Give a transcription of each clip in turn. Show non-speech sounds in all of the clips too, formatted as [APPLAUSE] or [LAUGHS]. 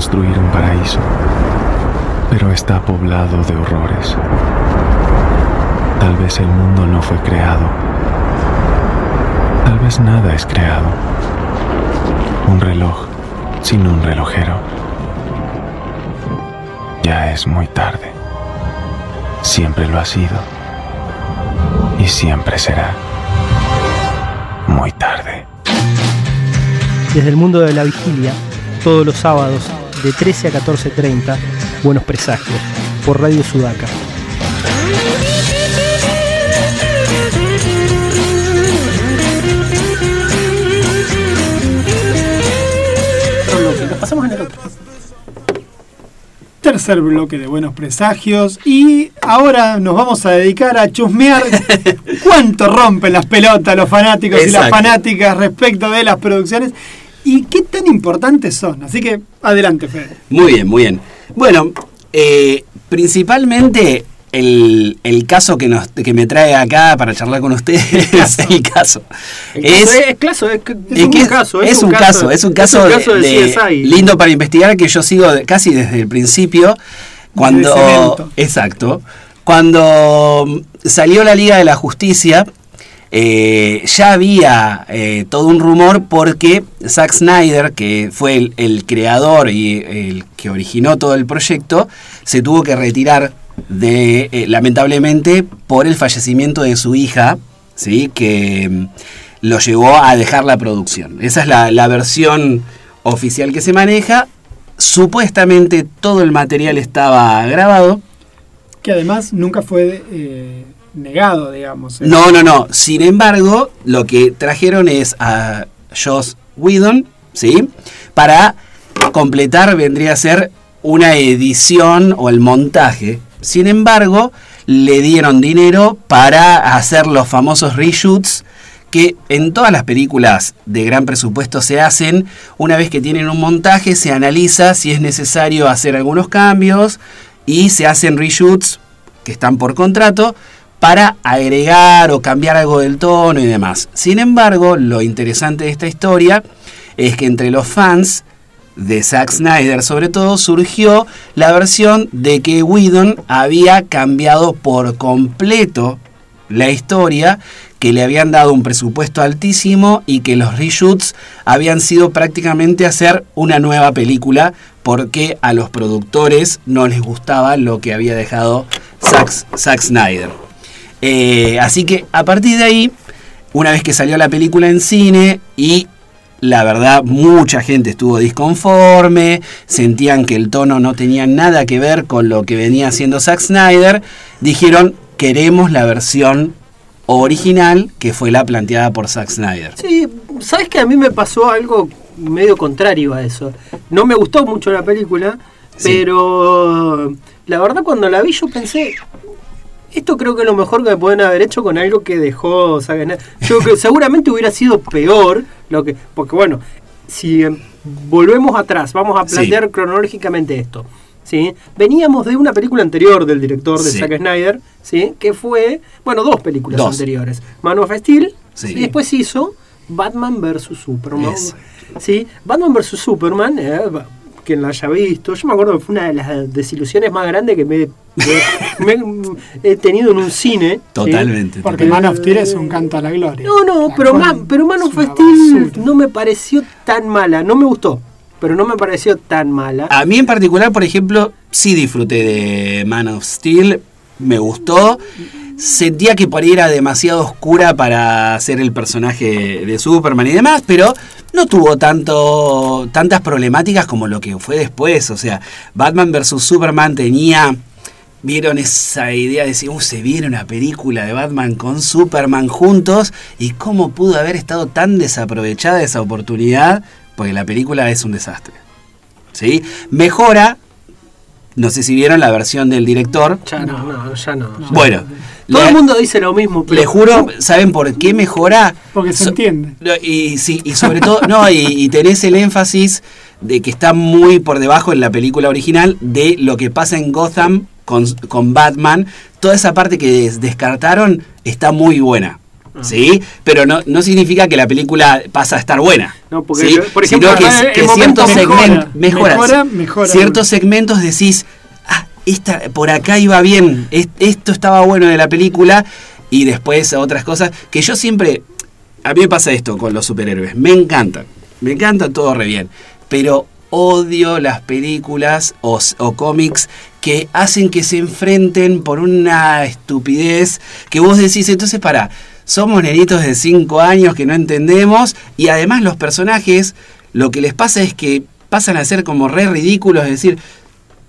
construir un paraíso, pero está poblado de horrores. Tal vez el mundo no fue creado. Tal vez nada es creado. Un reloj sin un relojero. Ya es muy tarde. Siempre lo ha sido. Y siempre será muy tarde. Desde el mundo de la vigilia, todos los sábados de 13 a 14.30, Buenos Presagios, por Radio Sudaca. Nos pasamos en el otro. Tercer bloque de Buenos Presagios y ahora nos vamos a dedicar a chusmear [LAUGHS] cuánto rompen las pelotas los fanáticos y las fanáticas respecto de las producciones y qué tan importantes son. Así que adelante, Fede. Muy bien, muy bien. Bueno, eh, principalmente el, el caso que, nos, que me trae acá para charlar con ustedes [LAUGHS] es el caso. Es, un caso, es un caso, es un caso, es un caso de, de- CSI. lindo para investigar que yo sigo casi desde el principio. Cuando. Exacto. Cuando salió la Liga de la Justicia, eh, ya había eh, todo un rumor porque Zack Snyder, que fue el, creador y el que originó todo el proyecto, se tuvo que retirar de, eh, lamentablemente, por el fallecimiento de su hija, ¿sí? que mm, lo llevó a dejar la producción. Esa es la, versión oficial que se maneja. Supuestamente todo el material estaba grabado. Que además nunca fue negado, digamos. ¿eh? No, no, no. Sin embargo, lo que trajeron es a Joss Whedon, ¿sí? Para completar vendría a ser una edición o el montaje. Sin embargo, le dieron dinero para hacer los famosos reshoots que en todas las películas de gran presupuesto se hacen. Una vez que tienen un montaje, se analiza si es necesario hacer algunos cambios y se hacen reshoots que están por contrato para agregar o cambiar algo del tono y demás. Sin embargo, lo interesante de esta historia es que entre los fans de Zack Snyder sobre todo surgió la versión de que Whedon había cambiado por completo la historia, que le habían dado un presupuesto altísimo y que los reshoots habían sido prácticamente hacer una nueva película porque a los productores no les gustaba lo que había dejado Zack, Zack Snyder. Eh, así que a partir de ahí, una vez que salió la película en cine y la verdad mucha gente estuvo disconforme, sentían que el tono no tenía nada que ver con lo que venía haciendo Zack Snyder, dijeron queremos la versión original que fue la planteada por Zack Snyder. Sí, sabes que a mí me pasó algo medio contrario a eso. No me gustó mucho la película, Sí. pero la verdad cuando la vi yo pensé, esto creo que es lo mejor que me pueden haber hecho con algo que dejó Zack Snyder. Yo creo que seguramente hubiera sido peor, lo que, porque bueno, si em, volvemos atrás, vamos a Sí. plantear cronológicamente esto. ¿sí? Veníamos de una película anterior del director de Sí. Zack Snyder, ¿sí? que fue, bueno, dos películas Dos. anteriores. Man of Steel, Sí. y después hizo Batman vs. Superman. ¿sí? Batman vs. Superman, eh, quien la haya visto, yo me acuerdo que fue una de las desilusiones más grandes que me, me- [LAUGHS] me- he tenido en un cine. ¿sí? Totalmente. Porque totalmente. Man of Steel es un canto a la gloria. No, no, La pero Man, pero Man of Steel no me pareció tan mala, no me gustó, pero no me pareció tan mala. A mí en particular, por ejemplo, sí disfruté de Man of Steel, me gustó. Sentía que por ahí era demasiado oscura para ser el personaje de Superman y demás, pero no tuvo tanto, tantas problemáticas como lo que fue después. O sea, Batman vs. Superman tenía. Vieron esa idea de decir, uh, se viene una película de Batman con Superman juntos y cómo pudo haber estado tan desaprovechada esa oportunidad, porque la película es un desastre. ¿sí? Mejora, no sé si vieron la versión del director. Ya no, no, ya no. Bueno, no. Todo le- el mundo dice lo mismo, pero le juro, ¿saben por qué mejora? Porque se So- entiende. Y, sí, y sobre todo, no, y, y tenés el énfasis de que está muy por debajo en la película original de lo que pasa en Gotham con, con Batman. Toda esa parte que des- descartaron está muy buena. ¿sí? Pero no, no significa que la película pasa a estar buena. No, porque ¿sí? yo- por ejemplo, Sino que, ciertos mejora, segmentos mejora, mejora, mejora. ciertos segmentos decís, ah, por acá iba bien, es- esto estaba bueno de la película, y después otras cosas que yo siempre, a mí me pasa esto con los superhéroes, me encantan, me encantan todo re bien, pero odio las películas o cómics que hacen que se enfrenten por una estupidez que vos decís, entonces para, somos nenitos de 5 años que no entendemos y además los personajes lo que les pasa es que pasan a ser como re ridículos, es decir,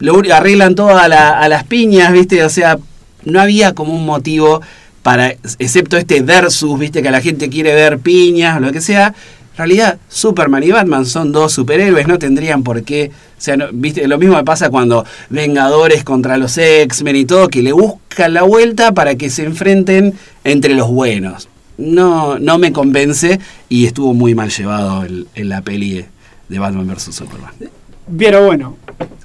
lo arreglan todo a, la- a las piñas, ¿viste? O sea, no había como un motivo para, excepto este versus, ¿viste? Que la gente quiere ver piñas lo que sea. En realidad, Superman y Batman son dos superhéroes, no tendrían por qué. O sea, no- ¿viste? Lo mismo me pasa cuando Vengadores contra los X-Men y todo, que le buscan la vuelta para que se enfrenten entre los buenos. No, no me convence y estuvo muy mal llevado en la peli de Batman vs. Superman. Pero bueno,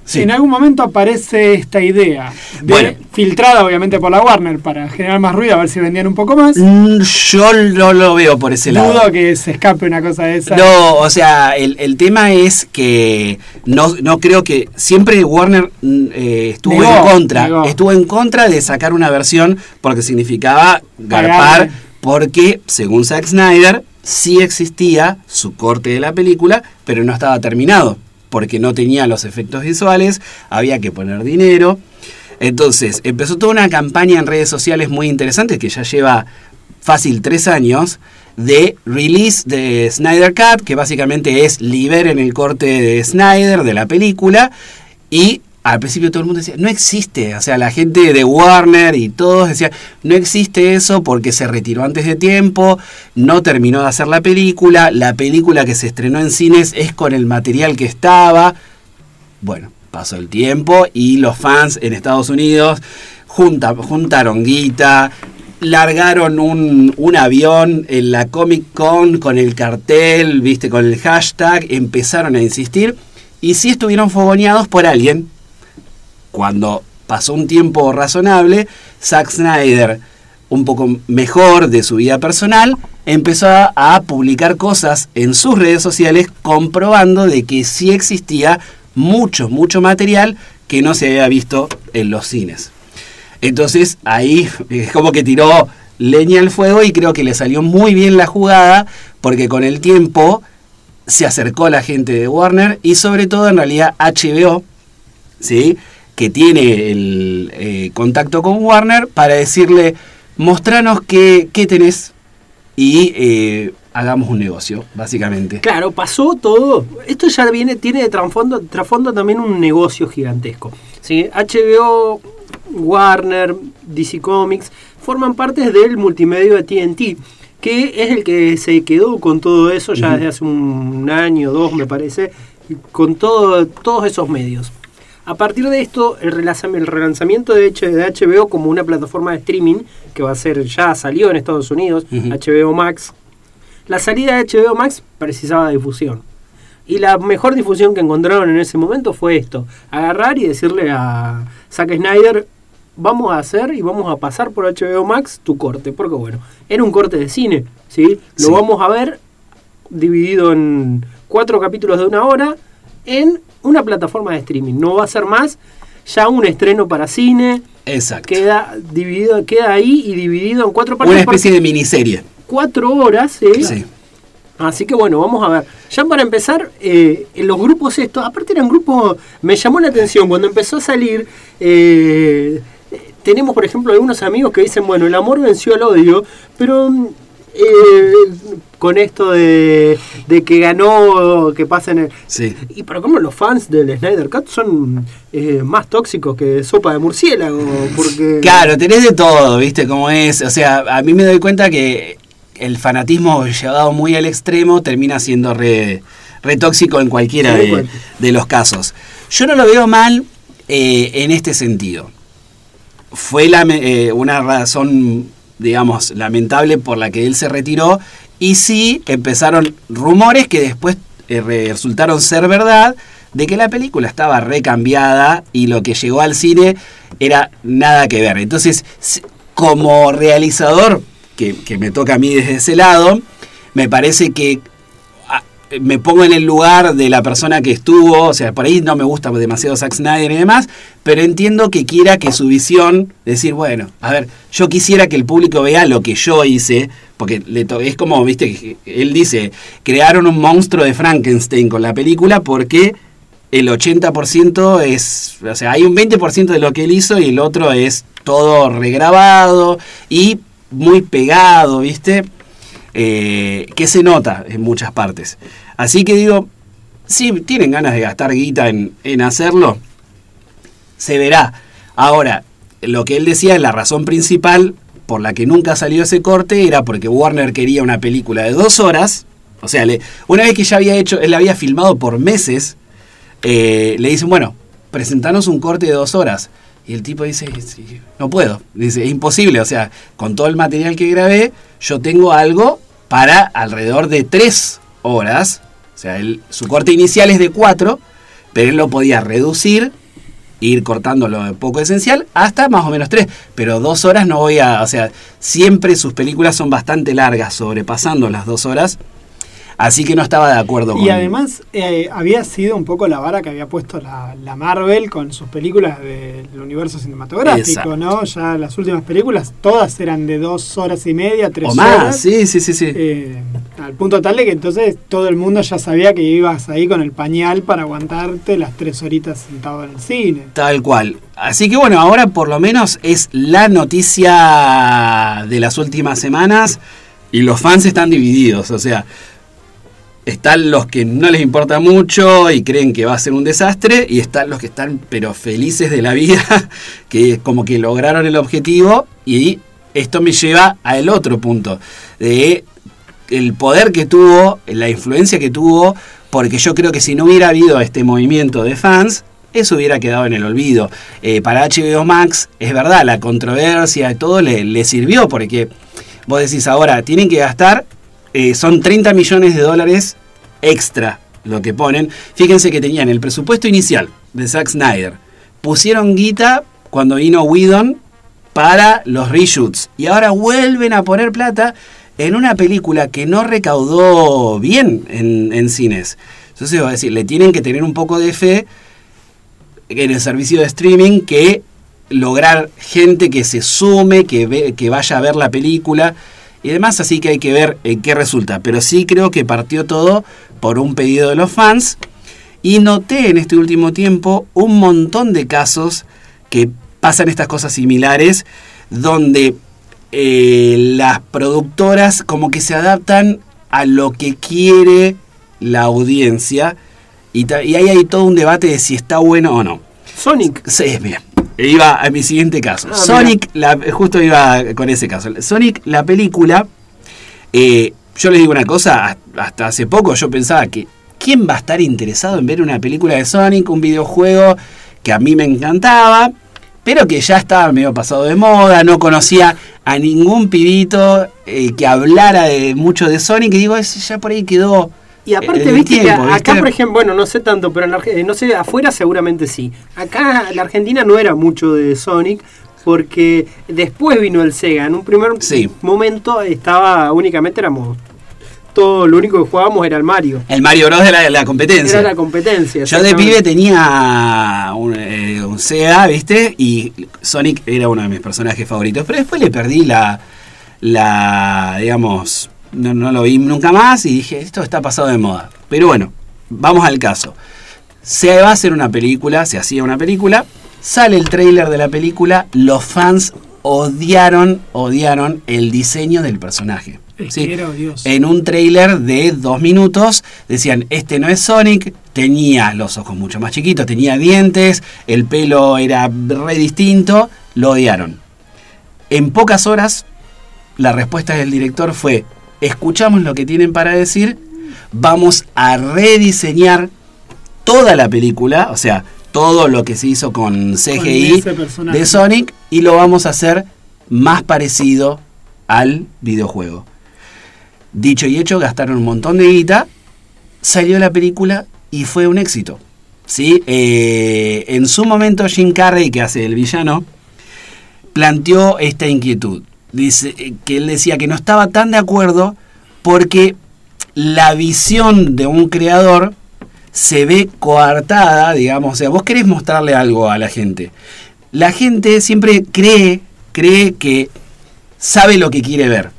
Sí. en algún momento aparece esta idea, de- Bueno. filtrada obviamente por la Warner para generar más ruido, a ver si vendían un poco más. Mm, Yo no lo veo por ese lado. Dudo que se escape una cosa de esa. No, o sea, el, el tema es que no, no creo que siempre Warner mm, eh, estuvo Negó, en contra, negó. estuvo en contra de sacar una versión porque significaba garpar, porque según Zack Snyder sí existía su corte de la película, pero no estaba terminado, porque no tenía los efectos visuales, había que poner dinero. Entonces, empezó toda una campaña en redes sociales muy interesante que ya lleva fácil tres años de release de Snyder Cut, que básicamente es liberen el corte de Snyder de la película. Y al principio todo el mundo decía, no existe. O sea, la gente de Warner y todos decían, no existe eso porque se retiró antes de tiempo, no terminó de hacer la película, la película que se estrenó en cines es con el material que estaba. Bueno, pasó el tiempo y los fans en Estados Unidos junta- juntaron guita, largaron un, un avión en la Comic Con con el cartel, viste, con el hashtag, empezaron a insistir y sí estuvieron fogoneados por alguien. Cuando pasó un tiempo razonable, Zack Snyder, un poco mejor de su vida personal, empezó a, publicar cosas en sus redes sociales comprobando de que sí existía mucho, mucho material que no se había visto en los cines. Entonces ahí [LAUGHS] es como que tiró leña al fuego y creo que le salió muy bien la jugada porque con el tiempo se acercó la gente de Warner y sobre todo en realidad HBO, ¿sí? Que tiene el eh, contacto con Warner para decirle, mostranos qué, qué tenés y eh, hagamos un negocio, básicamente. Claro, pasó todo. Esto ya viene, tiene de trasfondo, trasfondo también un negocio gigantesco. ¿sí? HBO, Warner, DC Comics forman parte del multimedio de TNT, que es el que se quedó con todo eso ya desde hace un año, dos me parece, con todo, todos esos medios. A partir de esto, el relanzam- el relanzamiento de, de HBO como una plataforma de streaming, que va a ser, ya salió en Estados Unidos. HBO Max, la salida de HBO Max precisaba difusión. Y la mejor difusión que encontraron en ese momento fue esto: agarrar y decirle a Zack Snyder, vamos a hacer y vamos a pasar por HBO Max tu corte. Porque bueno, era un corte de cine, ¿sí? Lo Sí. vamos a ver dividido en cuatro capítulos de una hora en una plataforma de streaming. No va a ser más ya un estreno para cine. Exacto. Queda dividido, queda ahí y dividido en cuatro partes. Una especie de miniserie. cuatro horas, ¿sí? Sí. Así que bueno, vamos a ver. Ya para empezar, eh, en los grupos estos, aparte eran grupos, me llamó la atención cuando empezó a salir, eh, tenemos por ejemplo algunos amigos que dicen, bueno, el amor venció al odio, pero mm, eh, con esto de, de que ganó, que pasa en el... Sí. Y pero como los fans del Snyder Cut son eh, más tóxicos que sopa de murciélago, porque... Claro, tenés de todo, ¿viste? Cómo es. O sea, a mí me doy cuenta que el fanatismo llevado muy al extremo termina siendo re, re tóxico en cualquiera Sí, de, bueno. de los casos. Yo no lo veo mal eh, en este sentido. Fue lame- eh, una razón, digamos, lamentable por la que él se retiró y sí empezaron rumores que después eh, resultaron ser verdad de que la película estaba recambiada y lo que llegó al cine era nada que ver. Entonces, como realizador, que, que me toca a mí desde ese lado, me parece que me pongo en el lugar de la persona que estuvo, o sea, por ahí no me gusta demasiado Zack Snyder y demás, pero entiendo que quiera que su visión, decir, bueno, a ver, yo quisiera que el público vea lo que yo hice, porque es como, viste, él dice, crearon un monstruo de Frankenstein con la película porque el 80% es, o sea, hay un 20% de lo que él hizo y el otro es todo regrabado y muy pegado, ¿viste? Eh, que se nota en muchas partes. Así que digo, si tienen ganas de gastar guita en, hacerlo, se verá. Ahora, lo que él decía, la razón principal por la que nunca salió ese corte era porque Warner quería una película de dos horas. O sea, una vez que ya había hecho, él había filmado por meses, eh, le dicen, bueno, presentanos un corte de dos horas. Y el tipo dice, "Sí, no puedo. Dice, es imposible. O sea, con todo el material que grabé, yo tengo algo para alrededor de tres horas. O sea, él- su corte inicial es de cuatro, pero él lo podía reducir, ir cortando lo poco esencial, hasta más o menos tres. Pero dos horas no voy a... O sea, siempre sus películas son bastante largas, sobrepasando las dos horas. Así que no estaba de acuerdo con Y además eh, había sido un poco la vara que había puesto la, la Marvel con sus películas del universo cinematográfico, Exacto. ¿no? Ya las últimas películas todas eran de dos horas y media, tres O más, horas. sí, sí, sí, sí. Eh, al punto tal de que entonces todo el mundo ya sabía que ibas ahí con el pañal para aguantarte las tres horitas sentado en el cine. Tal cual. Así que bueno, ahora por lo menos es la noticia de las últimas semanas y los fans están divididos. O sea, están los que no les importa mucho y creen que va a ser un desastre y están los que están pero felices de la vida, [LAUGHS] que como que lograron el objetivo y esto me lleva al otro punto, de el poder que tuvo, la influencia que tuvo, porque yo creo que si no hubiera habido este movimiento de fans, eso hubiera quedado en el olvido. Eh, para HBO Max, es verdad, la controversia y todo le, le sirvió, porque vos decís ahora, tienen que gastar, eh, son 30 millones de dólares extra lo que ponen. Fíjense que tenían el presupuesto inicial de Zack Snyder. Pusieron guita cuando vino Whedon para los reshoots. Y ahora vuelven a poner plata en una película que no recaudó bien en, en cines. Entonces, a decir, le tienen que tener un poco de fe en el servicio de streaming que lograr gente que se sume, que, ve- que vaya a ver la película y demás, así que hay que ver en qué resulta. Pero sí creo que partió todo por un pedido de los fans y noté en este último tiempo un montón de casos que pasan estas cosas similares donde eh, las productoras como que se adaptan a lo que quiere la audiencia y, ahí hay todo un debate de si está bueno o no. Sonic. Sí, bien. Iba a mi siguiente caso. Ah, Sonic, la- justo iba con ese caso. Sonic, la película, eh, yo les digo una cosa, hasta- hasta hace poco yo pensaba que ¿quién va a estar interesado en ver una película de Sonic, un videojuego que a mí me encantaba, pero que ya estaba medio pasado de moda, no conocía a ningún pibito eh, que hablara de mucho de Sonic y digo, ese ya por ahí quedó... Y aparte, viste que acá, ¿viste? por ejemplo, bueno, no sé tanto, pero en Arge- eh, no sé, afuera seguramente sí. Acá la Argentina no era mucho de Sonic porque después vino el Sega. En un primer Sí. momento estaba únicamente éramos todo lo único que jugábamos era el Mario. El Mario Bros de la, la competencia. Era la competencia. Yo de pibe tenía un, eh, un Sega, ¿viste? Y Sonic era uno de mis personajes favoritos. Pero después le perdí la, la digamos, no, no lo vi nunca más y dije, esto está pasado de moda. Pero bueno, vamos al caso. Se va a hacer una película, se hacía una película, sale el tráiler de la película, los fans odiaron, odiaron el diseño del personaje. En un tráiler de dos minutos decían, este no es Sonic, tenía los ojos mucho más chiquitos, tenía dientes, el pelo era re distinto, lo odiaron. En pocas horas, la respuesta del director fue, escuchamos lo que tienen para decir, vamos a rediseñar toda la película, o sea, todo lo que se hizo con CGI de Sonic y lo vamos a hacer más parecido al videojuego. Dicho y hecho, gastaron un montón de guita, salió la película y fue un éxito. ¿sí? Eh, en su momento Jim Carrey, que hace el villano, planteó esta inquietud. Dice eh, que él decía que no estaba tan de acuerdo porque la visión de un creador se ve coartada, digamos, o sea, vos querés mostrarle algo a la gente. La gente siempre cree, cree que sabe lo que quiere ver.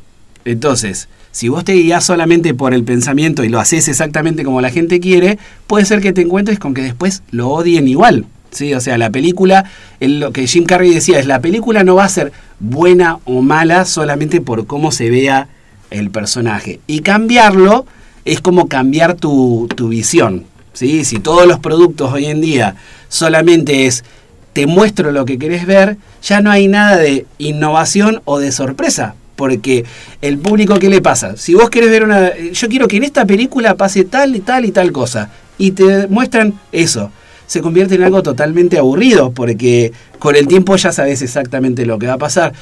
Entonces, si vos te guías solamente por el pensamiento y lo haces exactamente como la gente quiere, puede ser que te encuentres con que después lo odien igual. ¿Sí? O sea, la película, el- lo que Jim Carrey decía es, la película no va a ser buena o mala solamente por cómo se vea el personaje. Y cambiarlo es como cambiar tu, tu visión. ¿sí? Si todos los productos hoy en día solamente es te muestro lo que querés ver, ya no hay nada de innovación o de sorpresa. Porque el público, ¿qué le pasa? Si vos querés ver una... Yo quiero que en esta película pase tal y tal y tal cosa. Y te muestran eso. Se convierte en algo totalmente aburrido porque con el tiempo ya sabes exactamente lo que va a pasar.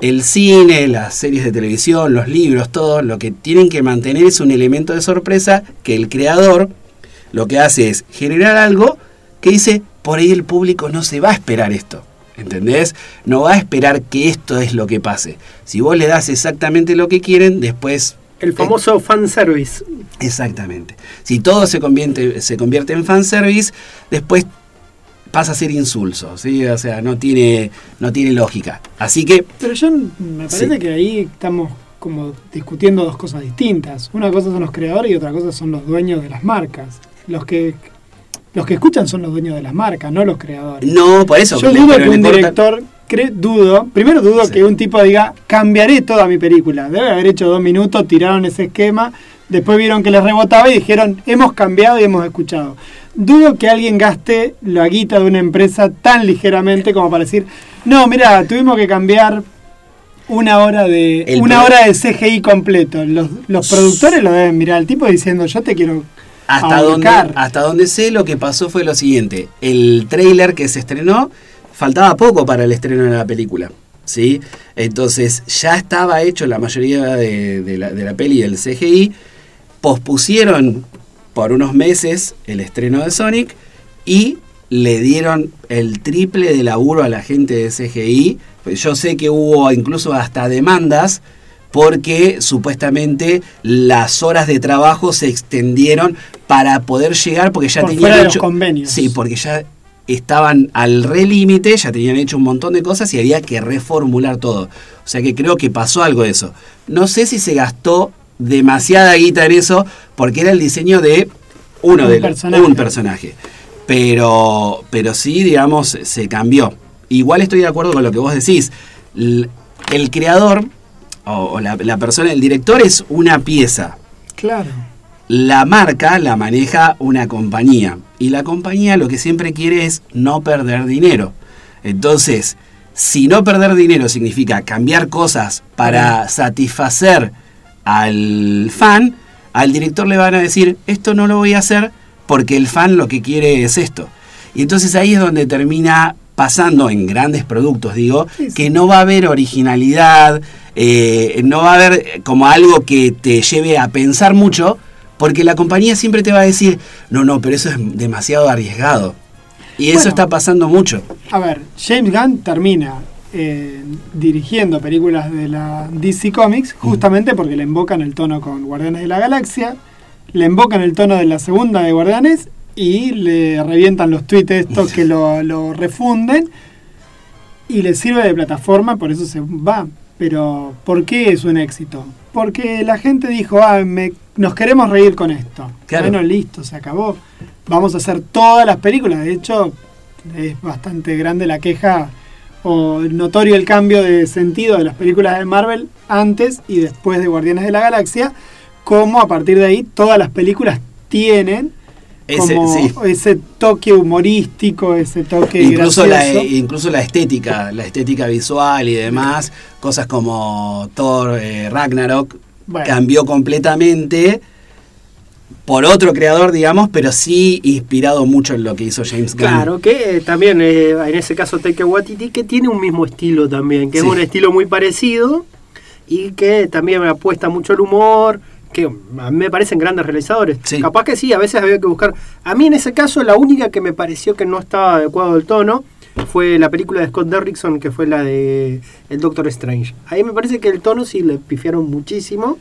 El cine, las series de televisión, los libros, todo, lo que tienen que mantener es un elemento de sorpresa que el creador lo que hace es generar algo que dice, por ahí el público no se va a esperar esto. ¿Entendés? No va a esperar que esto es lo que pase. Si vos le das exactamente lo que quieren, después... El famoso fanservice. Exactamente. Si todo se convierte, se convierte en fanservice, después pasa a ser insulso, ¿sí? O sea, no tiene, no tiene lógica. Así que, Pero yo me parece Sí. que ahí estamos como discutiendo dos cosas distintas. Una cosa son los creadores y otra cosa son los dueños de las marcas. Los que los que escuchan son los dueños de las marcas, no los creadores. no, por eso... Yo dudo que un importa- director, cre- dudo, primero dudo Sí. que un tipo diga, cambiaré toda mi película. Debe haber hecho dos minutos, tiraron ese esquema, después vieron que les rebotaba y dijeron, hemos cambiado y hemos escuchado. Dudo que alguien gaste la guita de una empresa tan ligeramente como para decir, no, mira, tuvimos que cambiar una hora de El una hora de CGI completo. Los, los productores lo deben mirar, el tipo diciendo, yo te quiero Hasta donde, ahorcar". hasta donde sé, lo que pasó fue lo siguiente. El trailer que se estrenó, faltaba poco para el estreno de la película. ¿sí? Entonces ya estaba hecho la mayoría de, de la, de la peli del CGI. Pospusieron por unos meses el estreno de Sonic y le dieron el triple de laburo a la gente de CGI. Pues Yo sé que hubo incluso hasta demandas porque supuestamente las horas de trabajo se extendieron para poder llegar porque ya Por tenían fuera de los hecho convenios. sí porque ya estaban al re límite ya tenían hecho un montón de cosas y había que reformular todo. O sea que creo que pasó algo de eso. No sé si se gastó demasiada guita en eso porque era el diseño de uno Un de personaje. un personaje. Pero pero sí digamos se cambió. Igual estoy de acuerdo con lo que vos decís. El creador o, o la, la persona el director es una pieza. Claro. la marca la maneja una compañía y la compañía lo que siempre quiere es no perder dinero. Entonces, si no perder dinero significa cambiar cosas para satisfacer al fan, al director le van a decir, esto no lo voy a hacer porque el fan lo que quiere es esto. Y entonces ahí es donde termina pasando en grandes productos, digo, Sí, sí. que no va a haber originalidad, eh, no va a haber como algo que te lleve a pensar mucho, porque la compañía siempre te va a decir, no, no, pero eso es demasiado arriesgado. Y eso está pasando mucho. A ver, James Gunn termina eh, dirigiendo películas de la DC Comics justamente porque le invocan el tono con Guardianes de la Galaxia, le invocan el tono de la segunda de Guardianes y le revientan los tweets estos que lo, lo refunden y le sirve de plataforma, por eso se va. Pero, ¿por qué es un éxito? Porque la gente dijo, ah, me- nos queremos reír con esto. Claro. Bueno, listo, se acabó. Vamos a hacer todas las películas. De hecho, es bastante grande la queja o notorio el cambio de sentido de las películas de Marvel antes y después de Guardianes de la Galaxia, como a partir de ahí todas las películas tienen Ese, como sí. ese toque humorístico, ese toque Incluso la, gracioso. incluso la estética, la estética visual y demás, cosas como Thor, eh, Ragnarok, Bueno. cambió completamente por otro creador, digamos, pero sí inspirado mucho en lo que hizo James Gunn. Claro, que eh, también eh, en ese caso Taika Waititi que tiene un mismo estilo también, que Sí. es un estilo muy parecido y que también apuesta mucho al humor, que a mí me parecen grandes realizadores. Sí. Capaz que sí, a veces había que buscar. A mí en ese caso la única que me pareció que no estaba adecuado el tono fue la película de Scott Derrickson, que fue la de El Doctor Strange. Ahí me parece que el tono sí le pifiaron muchísimo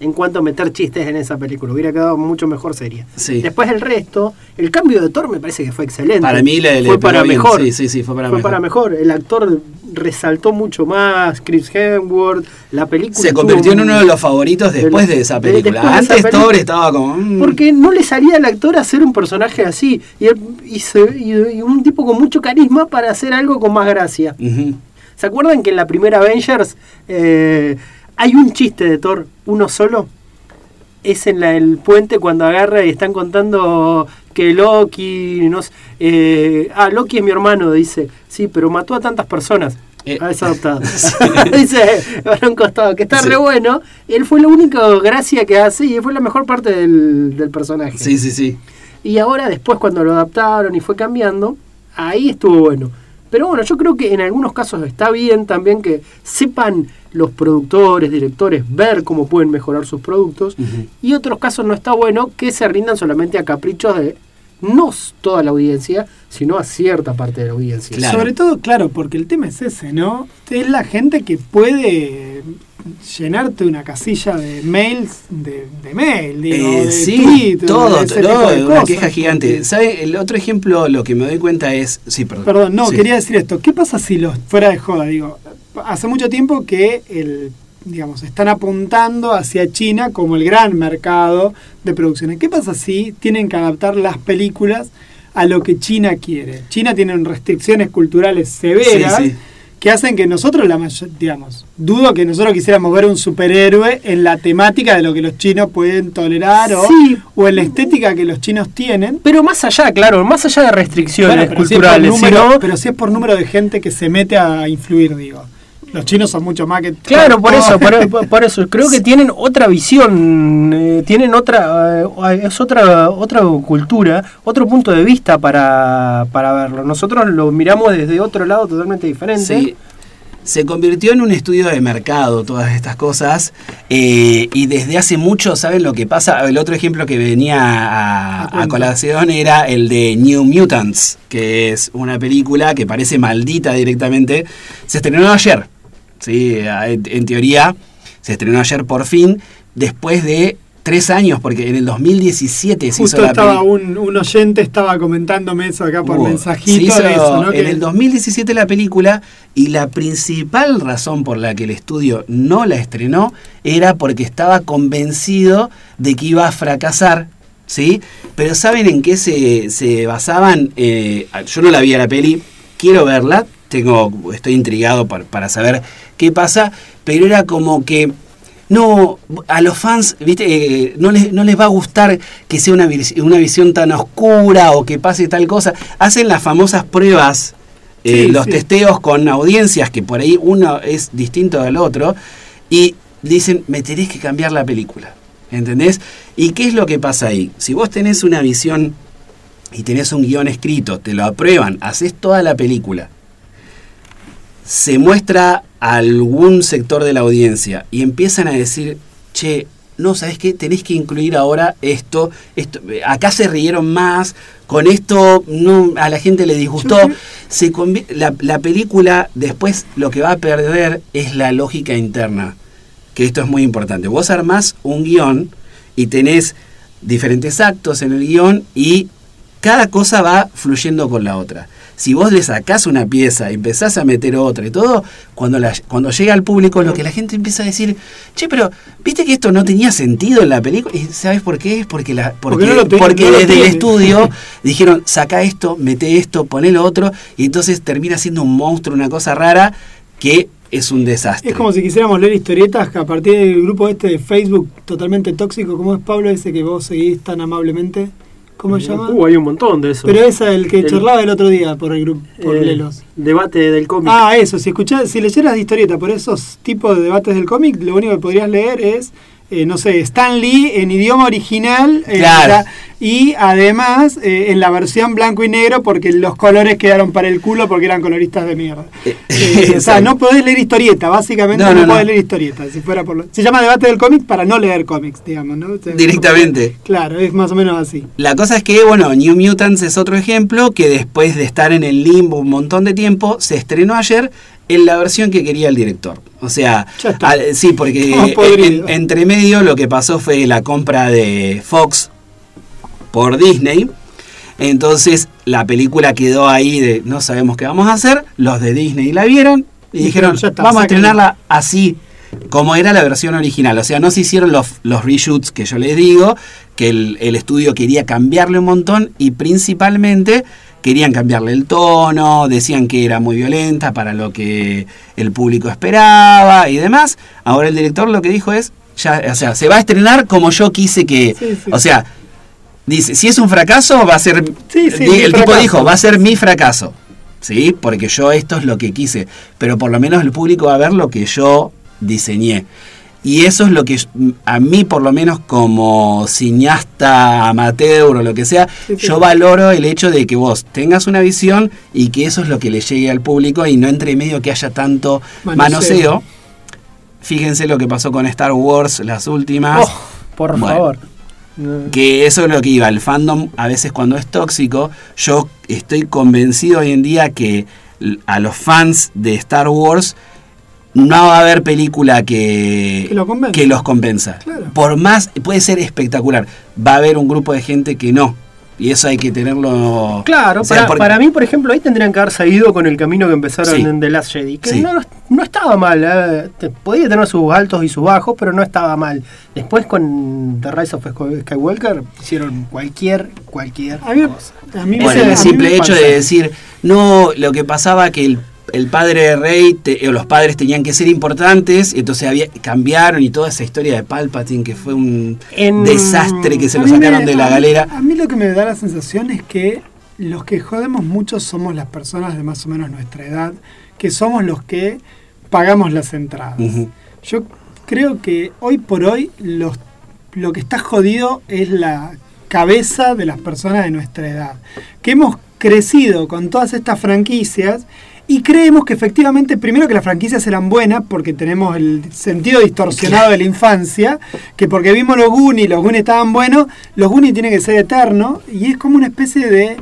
en cuanto a meter chistes en esa película. Hubiera quedado mucho mejor serie. Sí. Después el resto, el cambio de Thor me parece que fue excelente. Para mí le, fue para bien. mejor. Sí, sí, sí, fue para fue mejor. para mejor. El actor resaltó mucho más, Chris Hemsworth, la película. Se convirtió en uno de los favoritos después de esa película. de esa Antes Thor película. estaba como. mm, Porque no le salía al actor hacer un personaje así. Y, él- y se- y- y un tipo con mucho carisma para hacer algo con más gracia. ¿Se acuerdan que en la primera Avengers eh, hay un chiste de Thor, uno solo? Es en la, el puente cuando agarra y están contando que Loki, no sé, eh, ah, Loki es mi hermano, dice, sí, pero mató a tantas personas. Eh, Ah, es adoptado. [LAUGHS] [LAUGHS] dice, para un costado, que está Sí. re bueno. Él fue la única gracia que hace y fue la mejor parte del, del personaje. Sí, sí, sí. Y ahora después cuando lo adaptaron y fue cambiando, ahí estuvo bueno. Pero bueno, yo creo que en algunos casos está bien también que sepan los productores, directores, ver cómo pueden mejorar sus productos. Ujú. Y otros casos no está bueno que se rindan solamente a caprichos de no toda la audiencia, sino a cierta parte de la audiencia. Claro. Sobre todo, claro, porque el tema es ese, ¿no? Es la gente que puede llenarte una casilla de mails, de, de mail, digo, Eh, de sí, todo, de de una cosas, queja gigante. ¿Sabe? El otro ejemplo, lo que me doy cuenta es. Sí, perdón. Perdón, no, Sí. quería decir esto. ¿Qué pasa si los fuera de joda? Digo, hace mucho tiempo que el digamos, están apuntando hacia China como el gran mercado de producciones. ¿Qué pasa si tienen que adaptar las películas a lo que China quiere? China tiene restricciones culturales severas Sí, sí. que hacen que nosotros, la mayor, digamos, dudo que nosotros quisiéramos ver un superhéroe en la temática de lo que los chinos pueden tolerar o, Sí. o en la estética que los chinos tienen. Pero más allá, claro, más allá de restricciones Bueno, pero si es por culturales, número- sino- pero si es por número de gente que se mete a influir, digo. Los chinos son mucho más que... Claro, por eso, por, [LAUGHS] por- por eso. Creo que tienen otra visión, eh, tienen otra, eh, es otra, otra cultura, otro punto de vista para, para verlo. Nosotros lo miramos desde otro lado totalmente diferente. Sí. Se convirtió en un estudio de mercado todas estas cosas eh, y desde hace mucho, ¿saben lo que pasa? El otro ejemplo que venía a, colación era el de New Mutants, que es una película que parece maldita directamente. Se estrenó ayer, ¿sí? en, teoría se estrenó ayer por fin, después de tres años, porque en el 2017 se hizo Justo la estaba un, un oyente, estaba comentándome eso acá por mensajito hizo de eso, ¿no? En el 2017 la película y la principal razón por la que el estudio no la estrenó era porque estaba convencido de que iba a fracasar, ¿sí? Pero ¿saben en qué se, se basaban? Eh, yo no la vi a la peli, quiero verla, tengo, estoy intrigado por- para saber qué pasa, pero era como que no, a los fans, viste, Eh, no, les, no les va a gustar que sea una, una visión tan oscura o que pase tal cosa. Hacen las famosas pruebas, eh, Sí, los sí. testeos con audiencias, que por ahí uno es distinto del otro, y dicen, me tenés que cambiar la película. ¿Entendés? ¿Y qué es lo que pasa ahí? Si vos tenés una visión y tenés un guion escrito, te lo aprueban, haces toda la película, se muestra a algún sector de la audiencia y empiezan a decir, che, no, ¿sabes qué? Tenés que incluir ahora esto, esto acá se rieron más, con esto no, a la gente le disgustó. Se la, la película después lo que va a perder es la lógica interna, que esto es muy importante. Vos armás un guion y tenés diferentes actos en el guion y cada cosa va fluyendo con la otra. Si vos le sacás una pieza, empezás a meter otra y todo, cuando, la- cuando llega al público, lo que la gente empieza a decir, che, pero viste que esto no tenía sentido en la película. ¿Y sabes por qué? Es porque, la, porque, Porque no lo tiene, porque no lo desde el estudio [LAUGHS] dijeron, saca esto, mete esto, poné lo otro, y entonces termina siendo un monstruo, una cosa rara, que es un desastre. Es como si quisiéramos leer historietas que a partir del grupo este de Facebook totalmente tóxico, ¿cómo es Pablo ese que vos seguís tan amablemente? ¿Cómo se llama? Uh, hay un montón de eso. Pero es el que El- charlaba el otro día por el grupo, por Eh, Lelos. Debate del cómic. Ah, eso, si escuchás, si leyeras de historieta por esos tipos de debates del cómic, lo único que podrías leer es, eh, no sé, Stan Lee en idioma original, eh, Claro. Y además, eh, en la versión blanco y negro, porque los colores quedaron para el culo porque eran coloristas de mierda. Eh, Eh, [LAUGHS] o sea, no podés leer historieta, básicamente No, no, no, podés no. leer historieta. Si fuera por lo- Se llama debate del cómic para no leer cómics, digamos, ¿no? O sea, Directamente. Claro, es más o menos así. La cosa es que, bueno, New Mutants es otro ejemplo que después de estar en el limbo un montón de tiempo, se estrenó ayer en la versión que quería el director. O sea, al- sí, porque [LAUGHS] en- entre medio lo que pasó fue la compra de Fox por Disney. Entonces la película quedó ahí de no sabemos qué vamos a hacer. Los de Disney la vieron y dijeron, dijeron, "Ya está, vamos a sáquenla". estrenarla así como era la versión original. O sea, no se hicieron los, los reshoots que yo les digo, que el, el estudio quería cambiarle un montón y principalmente querían cambiarle el tono, decían que era muy violenta para lo que el público esperaba y demás. Ahora el director lo que dijo es, ya, o sea, se va a estrenar como yo quise que... Sí, sí. O sea, dice, si es un fracaso va a ser... Sí, sí, el tipo fracaso. dijo, va a ser mi fracaso. ¿Sí? Porque yo esto es lo que quise. Pero por lo menos el público va a ver lo que yo diseñé. Y eso es lo que a mí, por lo menos como cineasta amateur o lo que sea, Sí, sí. yo valoro el hecho de que vos tengas una visión y que eso es lo que le llegue al público y no entre medio que haya tanto Manoseo. manoseo. Fíjense lo que pasó con Star Wars, las últimas. Oh, por Bueno. favor. Que eso es lo que iba. El fandom, a veces cuando es tóxico, yo estoy convencido hoy en día que a los fans de Star Wars no va a haber película que, Que lo convenza. que los convenza. Claro. Por más, puede ser espectacular. Va a haber un grupo de gente que no. Y eso hay que tenerlo. Claro, o sea, para, porque- para mí, por ejemplo, ahí tendrían que haber seguido con el camino que empezaron Sí. en The Last Jedi. Que Sí. no, no estaba mal, eh, te- podía tener sus altos y sus bajos, pero no estaba mal. Después con The Rise of Sky- Skywalker hicieron cualquier, cualquier A mí, cosa. a mí Bueno, a mí el me simple hecho pasa. de decir, no, lo que pasaba que el, el padre de Rey, te- o los padres tenían que ser importantes, entonces había, cambiaron y toda esa historia de Palpatine, que fue un En- desastre que se A lo me- sacaron de la a mí- galera. A mí lo que me da la sensación es que los que jodemos mucho somos las personas de más o menos nuestra edad, que somos los que pagamos las entradas. Yo creo que hoy por hoy los, lo que está jodido es la cabeza de las personas de nuestra edad, que hemos crecido con todas estas franquicias y creemos que efectivamente, primero que las franquicias eran buenas, porque tenemos el sentido distorsionado de la infancia, que porque vimos los Goonies, los Goonies estaban buenos, los Goonies tienen que ser eternos, y es como una especie de,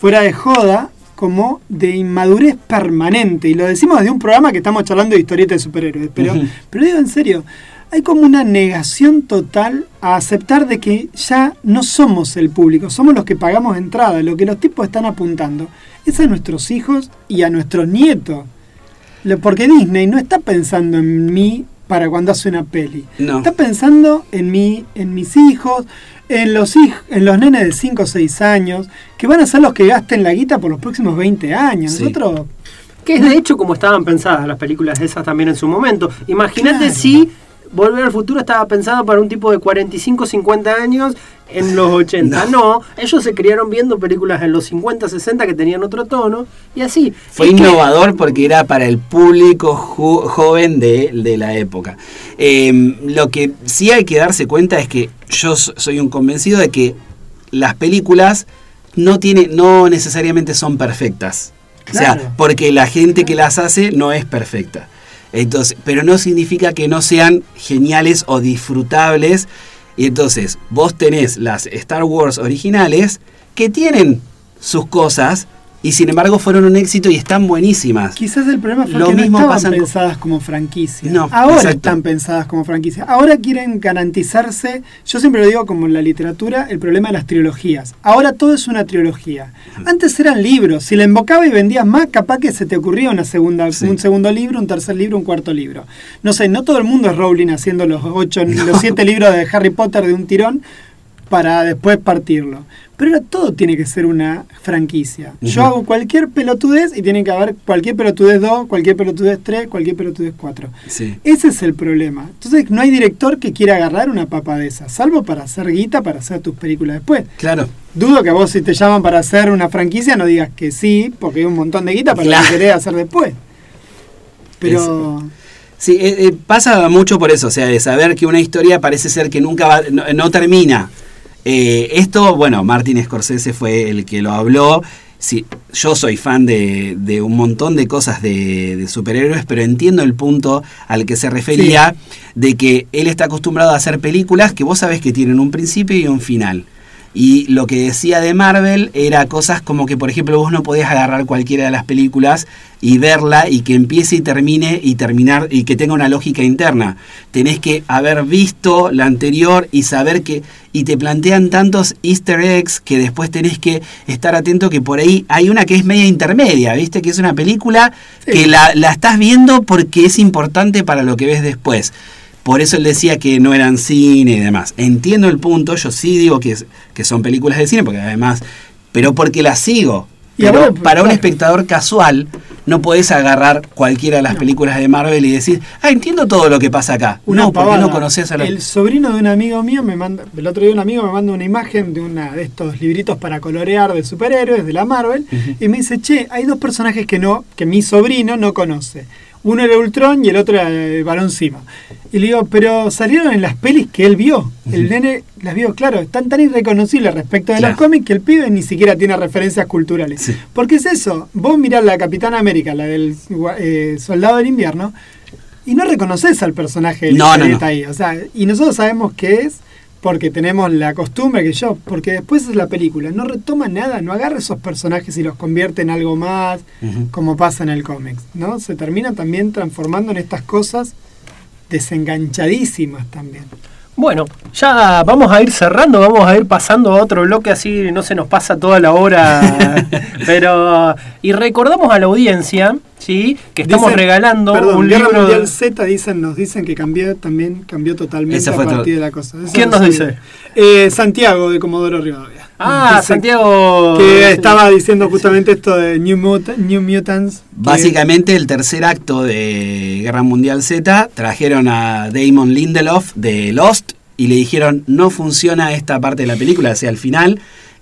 fuera de joda, como de inmadurez permanente. Y lo decimos desde un programa que estamos charlando de historietas de superhéroes, pero, Ujú. pero digo en serio, hay como una negación total a aceptar de que ya no somos el público, somos los que pagamos entrada, lo que los tipos están apuntando es a nuestros hijos y a nuestros nietos. Porque Disney no está pensando en mí para cuando hace una peli. No. Está pensando en mí, en mis hijos, en los hij- en los nenes de 5 o 6 años, que van a ser los que gasten la guita por los próximos 20 años. Sí. Nosotros Que es de hecho como estaban pensadas las películas esas también en su momento. Imagínate Claro. si Volver al futuro estaba pensado para un tipo de 45, 50 años en los [LAUGHS] 80. No. ellos se criaron viendo películas en los 50, 60 que tenían otro tono y así. Fue Es que- innovador porque era para el público joven de, de la época. Eh, lo que sí hay que darse cuenta es que yo so- soy un convencido de que las películas no, tiene, no necesariamente son perfectas. O Claro. sea, porque la gente que las hace no es perfecta. Entonces, pero no significa que no sean geniales o disfrutables. Y entonces, vos tenés las Star Wars originales que tienen sus cosas y sin embargo fueron un éxito y están buenísimas. Quizás el problema fue Lo que no mismo estaban pasa con- pensadas como franquicias. No, Ahora exacto. están pensadas como franquicias. Ahora quieren garantizarse. Yo siempre lo digo como en la literatura, el problema de las trilogías. Ahora todo es una trilogía. Antes eran libros. Si la embocaba y vendías más, capaz que se te ocurría una segunda, Sí. un segundo libro, un tercer libro, un cuarto libro. No sé, no todo el mundo es Rowling haciendo los ocho, [LAUGHS] los siete libros de Harry Potter de un tirón para después partirlo. Pero ahora todo tiene que ser una franquicia. Yo hago cualquier pelotudez y tiene que haber cualquier pelotudez 2, cualquier pelotudez 3, cualquier pelotudez 4. Sí. Ese es el problema. Entonces no hay director que quiera agarrar una papa de esa, salvo para hacer guita, para hacer tus películas después. Claro. Dudo que vos si te llaman para hacer una franquicia no digas que sí, porque hay un montón de guita para lo Claro. que querés hacer después. Pero... Sí, eh, eh, pasa mucho por eso, o sea, de saber que una historia parece ser que nunca va, no, no termina. Eh, esto, bueno, Martin Scorsese fue el que lo habló. Sí, yo soy fan de, de un montón de cosas de, de superhéroes, pero entiendo el punto al que se refería de que él está acostumbrado a hacer películas que vos sabés que tienen un principio y un final. Y lo que decía de Marvel era cosas como que, por ejemplo, vos no podías agarrar cualquiera de las películas y verla y que empiece y termine y terminar y que tenga una lógica interna. Tenés que haber visto la anterior y saber que y te plantean tantos easter eggs que después tenés que estar atento que por ahí hay una que es media intermedia, ¿viste? Que es una película Sí. que la, la estás viendo porque es importante para lo que ves después. Por eso él decía que no eran cine y demás. Entiendo el punto, yo sí digo que, es- que son películas de cine, porque además, pero porque las sigo. Y Pero ahora, para un espectador casual, no podés agarrar cualquiera de las películas de Marvel y decir, ah, entiendo todo lo que pasa acá. Una no, porque no conoces a los... El sobrino de un amigo mío me manda, el otro día un amigo me manda una imagen de una de estos libritos para colorear de superhéroes de la Marvel y me dice, che, hay dos personajes que no, que mi sobrino no conoce. Uno era Ultron y el otro era el Barón Simo. Y le digo, pero salieron en las pelis que él vio. El nene las vio, claro, están tan irreconocibles respecto de Claro. los cómics que el pibe ni siquiera tiene referencias culturales. Sí. Porque es eso, vos mirás la Capitana América, la del eh, Soldado del Invierno, y no reconoces al personaje de la No, no, no. ahí. O sea, y nosotros sabemos que es porque tenemos la costumbre que yo, porque después es la película, no retoma nada, no agarra esos personajes y los convierte en algo más, como pasa en el cómic, ¿no? Se termina también transformando en estas cosas desenganchadísimas también. Bueno, ya vamos a ir cerrando, vamos a ir pasando a otro bloque, así no se nos pasa toda la hora. [LAUGHS] pero y recordamos a la audiencia, sí, que estamos Dicen- regalando perdón, un Guerra libro. Mundial Z dicen, nos dicen que cambió también cambió totalmente a partir todo. de la cosa. Eso ¿Quién no nos dice? Eh, Santiago de Comodoro Rivadavia. Ah, Dice Santiago. Que estaba diciendo justamente esto de New, Mut- New Mutants. Básicamente el tercer acto de Guerra Mundial Z trajeron a Damon Lindelof de Lost y le dijeron no funciona esta parte de la película hacia el final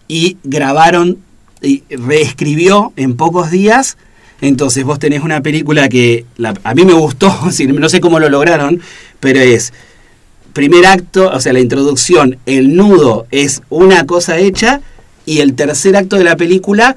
y grabaron y reescribió en pocos días. Entonces vos tenés una película que la- a mí me gustó, [LAUGHS] no sé cómo lo lograron, pero es primer acto, o sea, la introducción, el nudo es una cosa hecha y el tercer acto de la película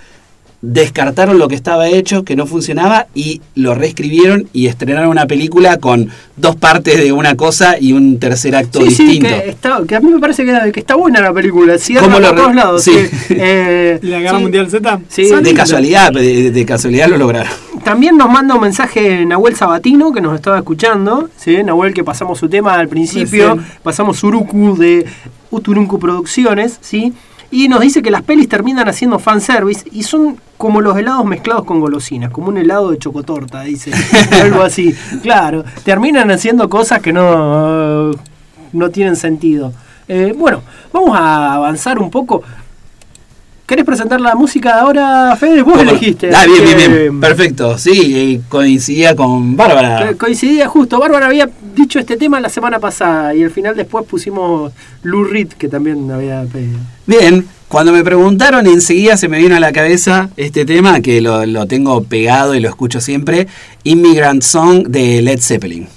descartaron lo que estaba hecho, que no funcionaba y lo reescribieron y estrenaron una película con dos partes de una cosa y un tercer acto Sí, sí, distinto. que, está, que a mí me parece que, que está buena la película. Cierra ¿Cómo por todos lados. sí. Eh, [LAUGHS] ¿La Guerra sí. Mundial Z? De casualidad, de, de casualidad lo lograron. También nos manda un mensaje Nahuel Sabatino que nos estaba escuchando. ¿sí? Nahuel que pasamos su tema al principio. Recién. Pasamos Uruku de Uturunku Producciones. ¿sí? Y nos dice que las pelis terminan haciendo fanservice y son como los helados mezclados con golosinas, como un helado de chocotorta, dice. [LAUGHS] algo así. Claro, terminan haciendo cosas que no, no tienen sentido. Eh, bueno, vamos a avanzar un poco. ¿Querés presentar la música ahora, Fede? Vos ¿Cómo? elegiste. Ah, bien, bien, bien. Perfecto. Sí, eh, coincidía con Bárbara. Co- Coincidía justo. Bárbara había dicho este tema la semana pasada y al final después pusimos Lou Reed, que también había pedido. Bien, cuando me preguntaron enseguida se me vino a la cabeza este tema que lo, lo tengo pegado y lo escucho siempre, Immigrant Song de Led Zeppelin.